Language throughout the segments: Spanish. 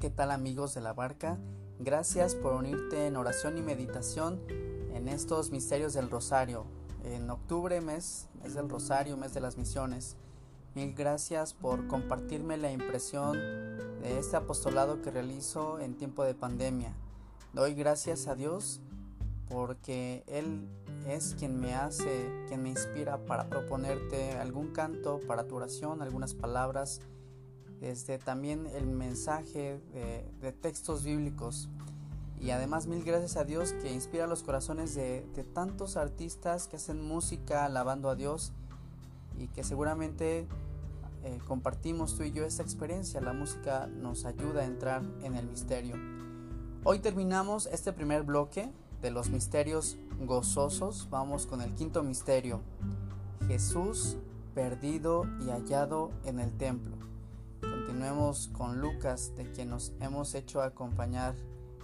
¿qué tal amigos de la barca? Gracias por unirte en oración y meditación en estos misterios del Rosario. En octubre, mes, mes del Rosario, mes de las misiones. Mil gracias por compartirme la impresión de este apostolado que realizo en tiempo de pandemia. Doy gracias a Dios porque Él es quien me hace, quien me inspira para proponerte algún canto para tu oración, algunas palabras este, también el mensaje de, textos bíblicos. Y además mil gracias a Dios que inspira los corazones de, tantos artistas que hacen música alabando a Dios y que seguramente eh, compartimos tú y yo esta experiencia. La música nos ayuda a entrar en el misterio. Hoy terminamos este primer bloque de los misterios gozosos. Vamos con el quinto misterio. Jesús perdido y hallado en el templo. Continuemos con Lucas, de quien nos hemos hecho acompañar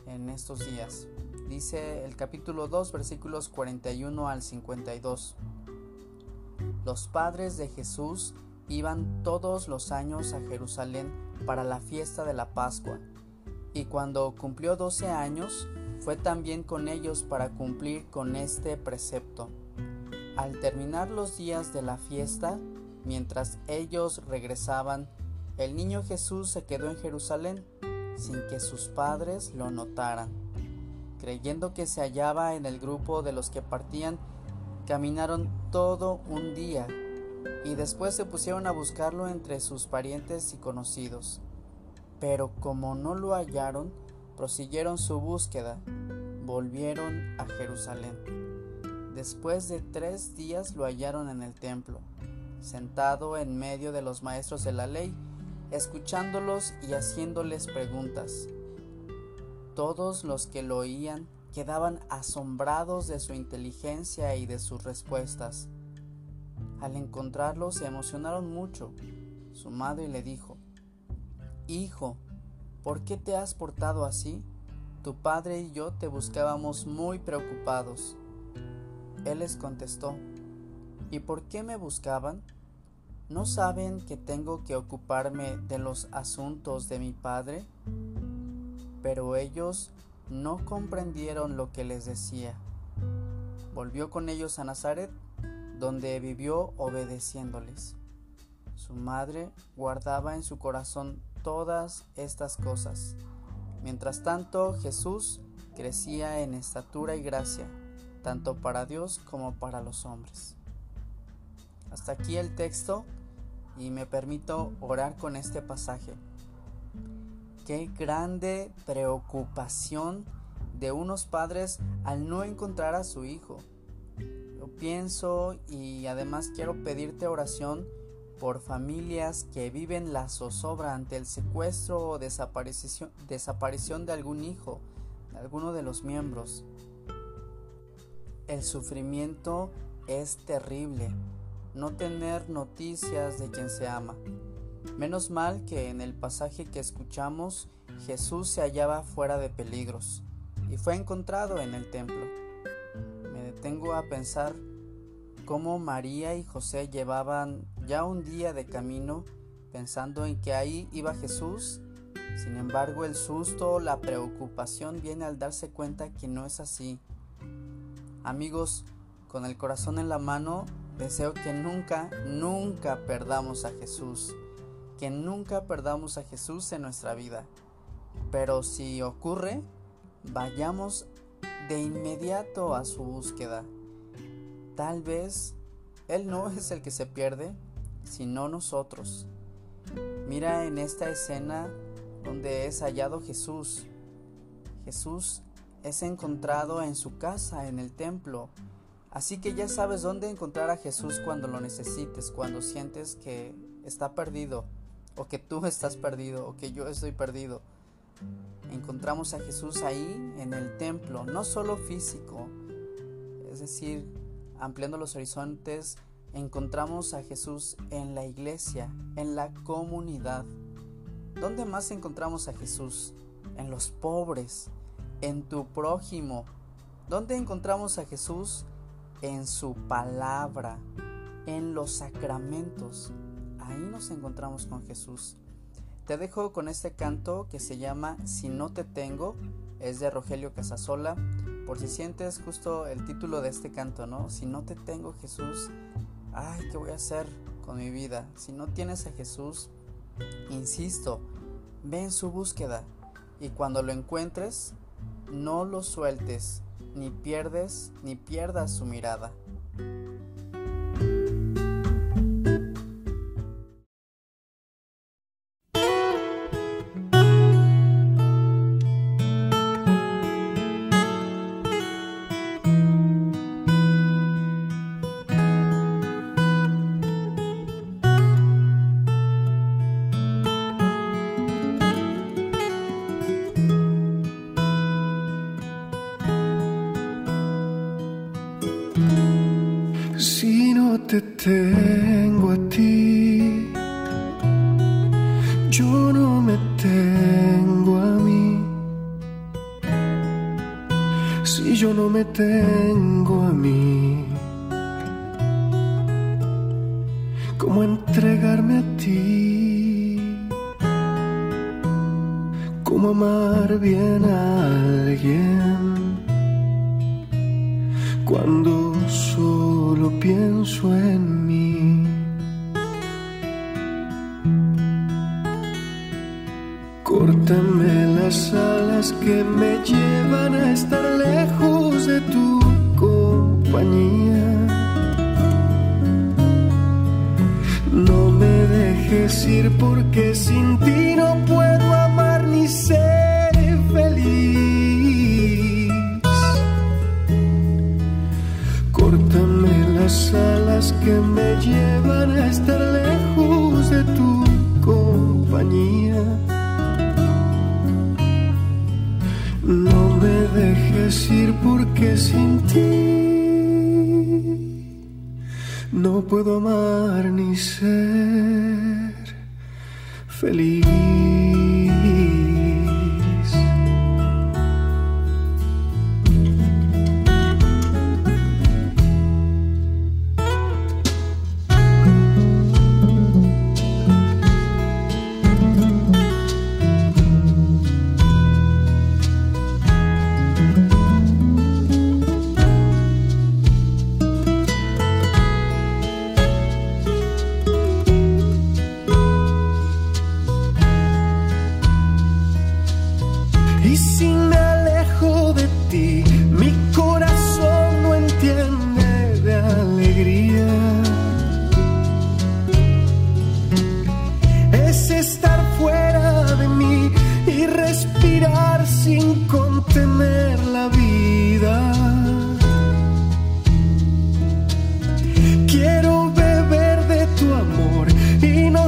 en estos días. Dice el capítulo 2, versículos 41 al 52. Los padres de Jesús iban todos los años a Jerusalén para la fiesta de la Pascua, y cuando cumplió 12 años, fue también con ellos para cumplir con este precepto. Al terminar los días de la fiesta, mientras ellos regresaban el niño Jesús se quedó en Jerusalén sin que sus padres lo notaran. Creyendo que se hallaba en el grupo de los que partían, caminaron todo un día y después se pusieron a buscarlo entre sus parientes y conocidos. Pero como no lo hallaron, prosiguieron su búsqueda, volvieron a Jerusalén. Después de tres días lo hallaron en el templo, sentado en medio de los maestros de la ley, escuchándolos y haciéndoles preguntas. Todos los que lo oían quedaban asombrados de su inteligencia y de sus respuestas. Al encontrarlo se emocionaron mucho. Su madre le dijo, Hijo, ¿por qué te has portado así? Tu padre y yo te buscábamos muy preocupados. Él les contestó, ¿y por qué me buscaban? ¿No saben que tengo que ocuparme de los asuntos de mi padre? Pero ellos no comprendieron lo que les decía. Volvió con ellos a Nazaret, donde vivió obedeciéndoles. Su madre guardaba en su corazón todas estas cosas. Mientras tanto, Jesús crecía en estatura y gracia, tanto para Dios como para los hombres. Hasta aquí el texto y me permito orar con este pasaje. Qué grande preocupación de unos padres al no encontrar a su hijo. Yo pienso y además quiero pedirte oración por familias que viven la zozobra ante el secuestro o desaparición, desaparición de algún hijo, de alguno de los miembros. El sufrimiento es terrible no tener noticias de quien se ama. Menos mal que en el pasaje que escuchamos Jesús se hallaba fuera de peligros y fue encontrado en el templo. Me detengo a pensar cómo María y José llevaban ya un día de camino pensando en que ahí iba Jesús. Sin embargo, el susto, la preocupación viene al darse cuenta que no es así. Amigos, con el corazón en la mano, Deseo que nunca, nunca perdamos a Jesús, que nunca perdamos a Jesús en nuestra vida. Pero si ocurre, vayamos de inmediato a su búsqueda. Tal vez Él no es el que se pierde, sino nosotros. Mira en esta escena donde es hallado Jesús. Jesús es encontrado en su casa, en el templo, Así que ya sabes dónde encontrar a Jesús cuando lo necesites, cuando sientes que está perdido, o que tú estás perdido, o que yo estoy perdido. Encontramos a Jesús ahí en el templo, no solo físico, es decir, ampliando los horizontes, encontramos a Jesús en la iglesia, en la comunidad. ¿Dónde más encontramos a Jesús? En los pobres, en tu prójimo. ¿Dónde encontramos a Jesús? En su palabra, en los sacramentos. Ahí nos encontramos con Jesús. Te dejo con este canto que se llama Si no te tengo, es de Rogelio Casasola, por si sientes justo el título de este canto, ¿no? Si no te tengo Jesús, ay, ¿qué voy a hacer con mi vida? Si no tienes a Jesús, insisto, ve en su búsqueda y cuando lo encuentres, no lo sueltes, ni pierdes ni pierdas su mirada. Tengo a ti, yo no me tengo a mí. Si yo no me tengo a mí, ¿cómo entregarme a ti? ¿Cómo amar bien a alguien? Cuando solo pienso en mí. Córtame las alas que me llevan a estar lejos de tu compañía. No me dejes ir porque sin ti no puedo las alas que me llevan a estar lejos de tu compañía. No me dejes ir porque sin ti no puedo amar ni ser feliz.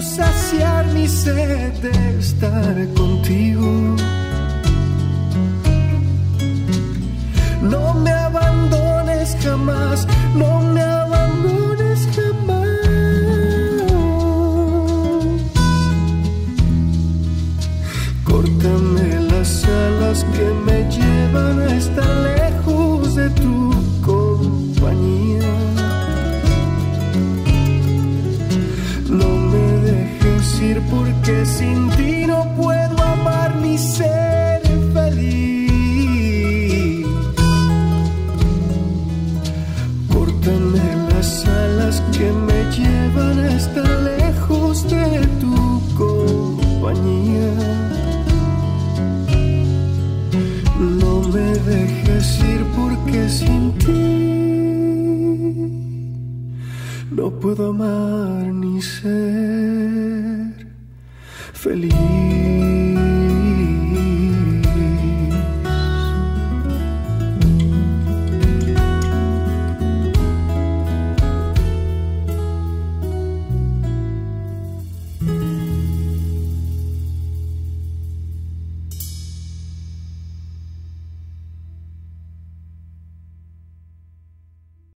Saciar mi sed de estar contigo. No me abandones jamás, no me porque sin ti no puedo amar ni ser feliz. Córtame las alas que me llevan a estar lejos de tu compañía. No me dejes ir porque sin ti no puedo amar ni ser feliz.